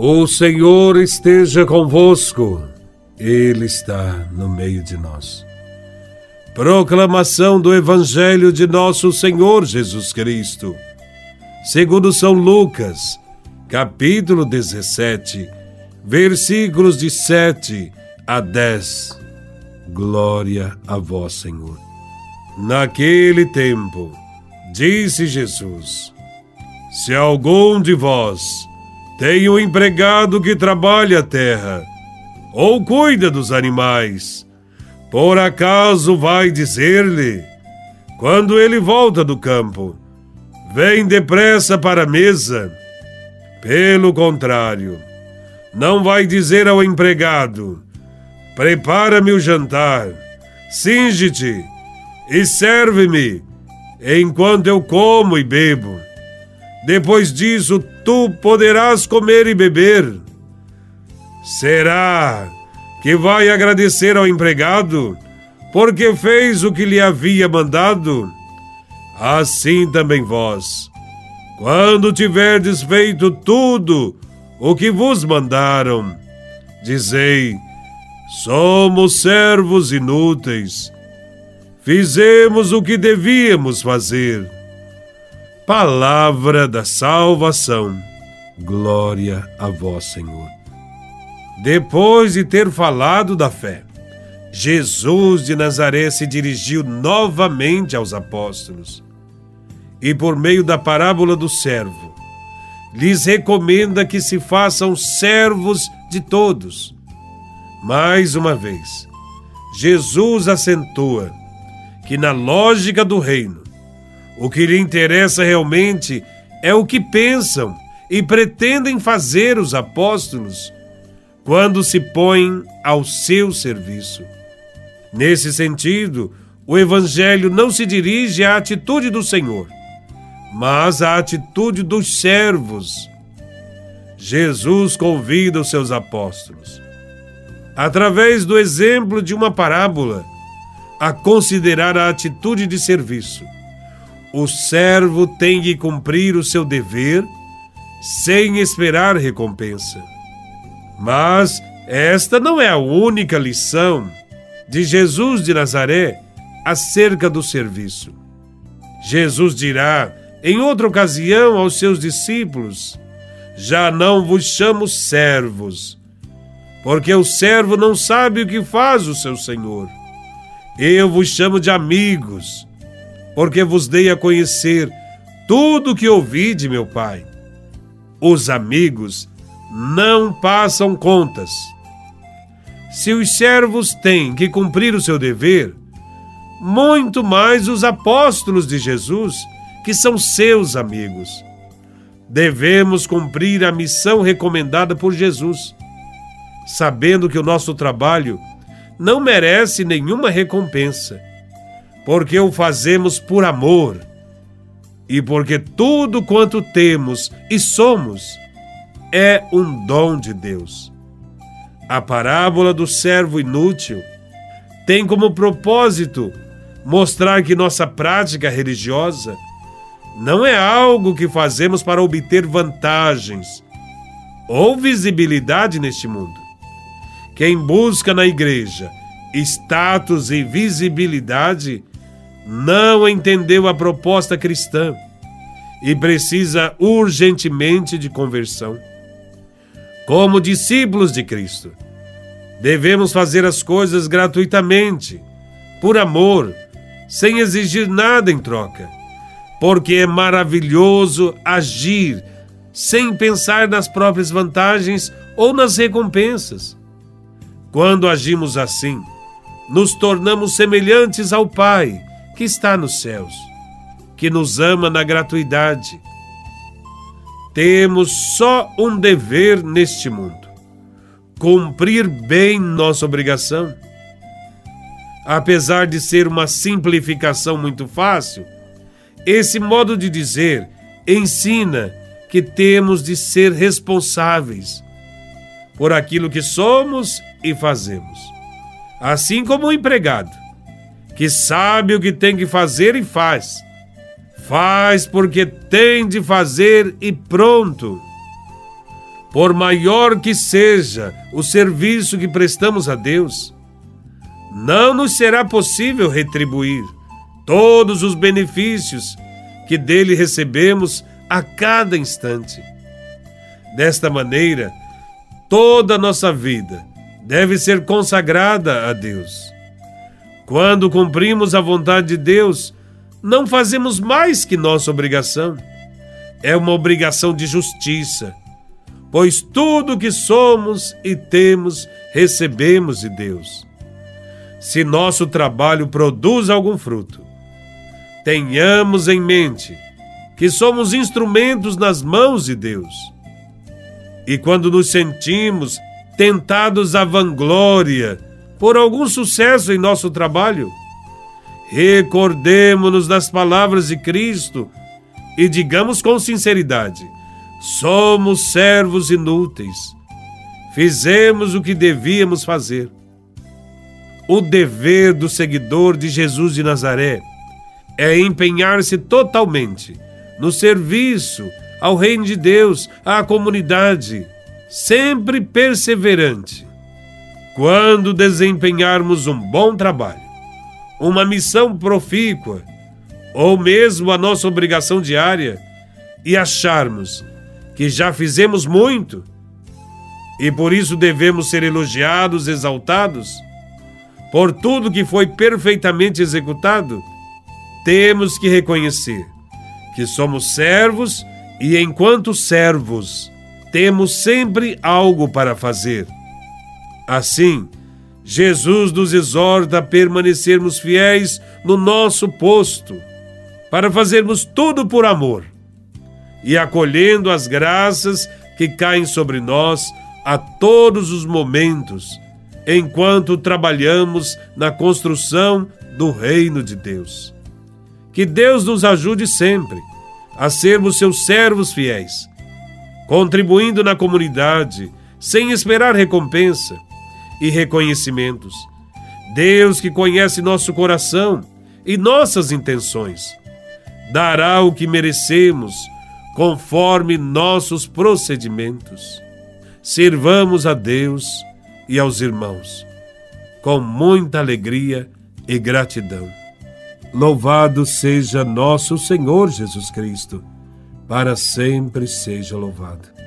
O Senhor esteja convosco, Ele está no meio de nós. Proclamação do Evangelho de Nosso Senhor Jesus Cristo, segundo São Lucas, capítulo 17, versículos de 7 a 10. Glória a Vós, Senhor. Naquele tempo, disse Jesus: Se algum de vós tem um empregado que trabalha a terra, ou cuida dos animais. Por acaso vai dizer-lhe, quando ele volta do campo, vem depressa para a mesa? Pelo contrário, não vai dizer ao empregado, prepara-me o jantar, singe-te e serve-me, enquanto eu como e bebo. Depois disso, tu poderás comer e beber. Será que vai agradecer ao empregado porque fez o que lhe havia mandado? Assim também vós, quando tiverdes feito tudo o que vos mandaram, dizei: somos servos inúteis. Fizemos o que devíamos fazer Palavra da salvação. Glória a vós, Senhor. Depois de ter falado da fé, Jesus de Nazaré se dirigiu novamente aos apóstolos e, por meio da parábola do servo, lhes recomenda que se façam servos de todos. Mais uma vez, Jesus acentua que, na lógica do reino, o que lhe interessa realmente é o que pensam e pretendem fazer os apóstolos quando se põem ao seu serviço. Nesse sentido, o Evangelho não se dirige à atitude do Senhor, mas à atitude dos servos. Jesus convida os seus apóstolos, através do exemplo de uma parábola, a considerar a atitude de serviço o servo tem que cumprir o seu dever sem esperar recompensa. Mas esta não é a única lição de Jesus de Nazaré acerca do serviço. Jesus dirá em outra ocasião aos seus discípulos: Já não vos chamo servos, porque o servo não sabe o que faz o seu senhor. Eu vos chamo de amigos porque vos dei a conhecer tudo o que ouvi de meu Pai. Os amigos não passam contas. Se os servos têm que cumprir o seu dever, muito mais os apóstolos de Jesus, que são seus amigos. Devemos cumprir a missão recomendada por Jesus, sabendo que o nosso trabalho não merece nenhuma recompensa porque o fazemos por amor e porque tudo quanto temos e somos é um dom de Deus. A parábola do servo inútil tem como propósito mostrar que nossa prática religiosa não é algo que fazemos para obter vantagens ou visibilidade neste mundo. Quem busca na igreja status e visibilidade não entendeu a proposta cristã e precisa urgentemente de conversão. Como discípulos de Cristo, devemos fazer as coisas gratuitamente, por amor, sem exigir nada em troca, porque é maravilhoso agir sem pensar nas próprias vantagens ou nas recompensas. Quando agimos assim, nos tornamos semelhantes ao Pai que está nos céus, que nos ama na gratuidade. Temos só um dever neste mundo: cumprir bem nossa obrigação. Apesar de ser uma simplificação muito fácil, esse modo de dizer ensina que temos de ser responsáveis por aquilo que somos e fazemos. Assim como o empregado que sabe o que tem que fazer e faz. Faz porque tem de fazer e pronto. por maior que seja o serviço que prestamos a Deus, não nos será possível retribuir todos os benefícios que dele recebemos a cada instante. Desta maneira, toda a nossa vida deve ser consagrada a Deus. Quando cumprimos a vontade de Deus, não fazemos mais que nossa obrigação. É uma obrigação de justiça, pois tudo que somos e temos recebemos de Deus. Se nosso trabalho produz algum fruto, tenhamos em mente que somos instrumentos nas mãos de Deus. E quando nos sentimos tentados à vanglória por algum sucesso em nosso trabalho, recordemos-nos das palavras de Cristo e digamos com sinceridade: somos servos inúteis. Fizemos o que devíamos fazer. O dever do seguidor de Jesus de Nazaré é empenhar-se totalmente no serviço ao reino de Deus, à comunidade, sempre perseverante. Quando desempenharmos um bom trabalho, uma missão profícua, ou mesmo a nossa obrigação diária, e acharmos que já fizemos muito, e por isso devemos ser elogiados, exaltados, por tudo que foi perfeitamente executado, temos que reconhecer que somos servos e, enquanto servos, temos sempre algo para fazer. Assim, Jesus nos exorta a permanecermos fiéis no nosso posto, para fazermos tudo por amor e acolhendo as graças que caem sobre nós a todos os momentos, enquanto trabalhamos na construção do reino de Deus. Que Deus nos ajude sempre a sermos seus servos fiéis, contribuindo na comunidade sem esperar recompensa e reconhecimentos. Deus que conhece nosso coração e nossas intenções, dará o que merecemos conforme nossos procedimentos. Servamos a Deus e aos irmãos com muita alegria e gratidão. Louvado seja nosso Senhor Jesus Cristo, para sempre seja louvado.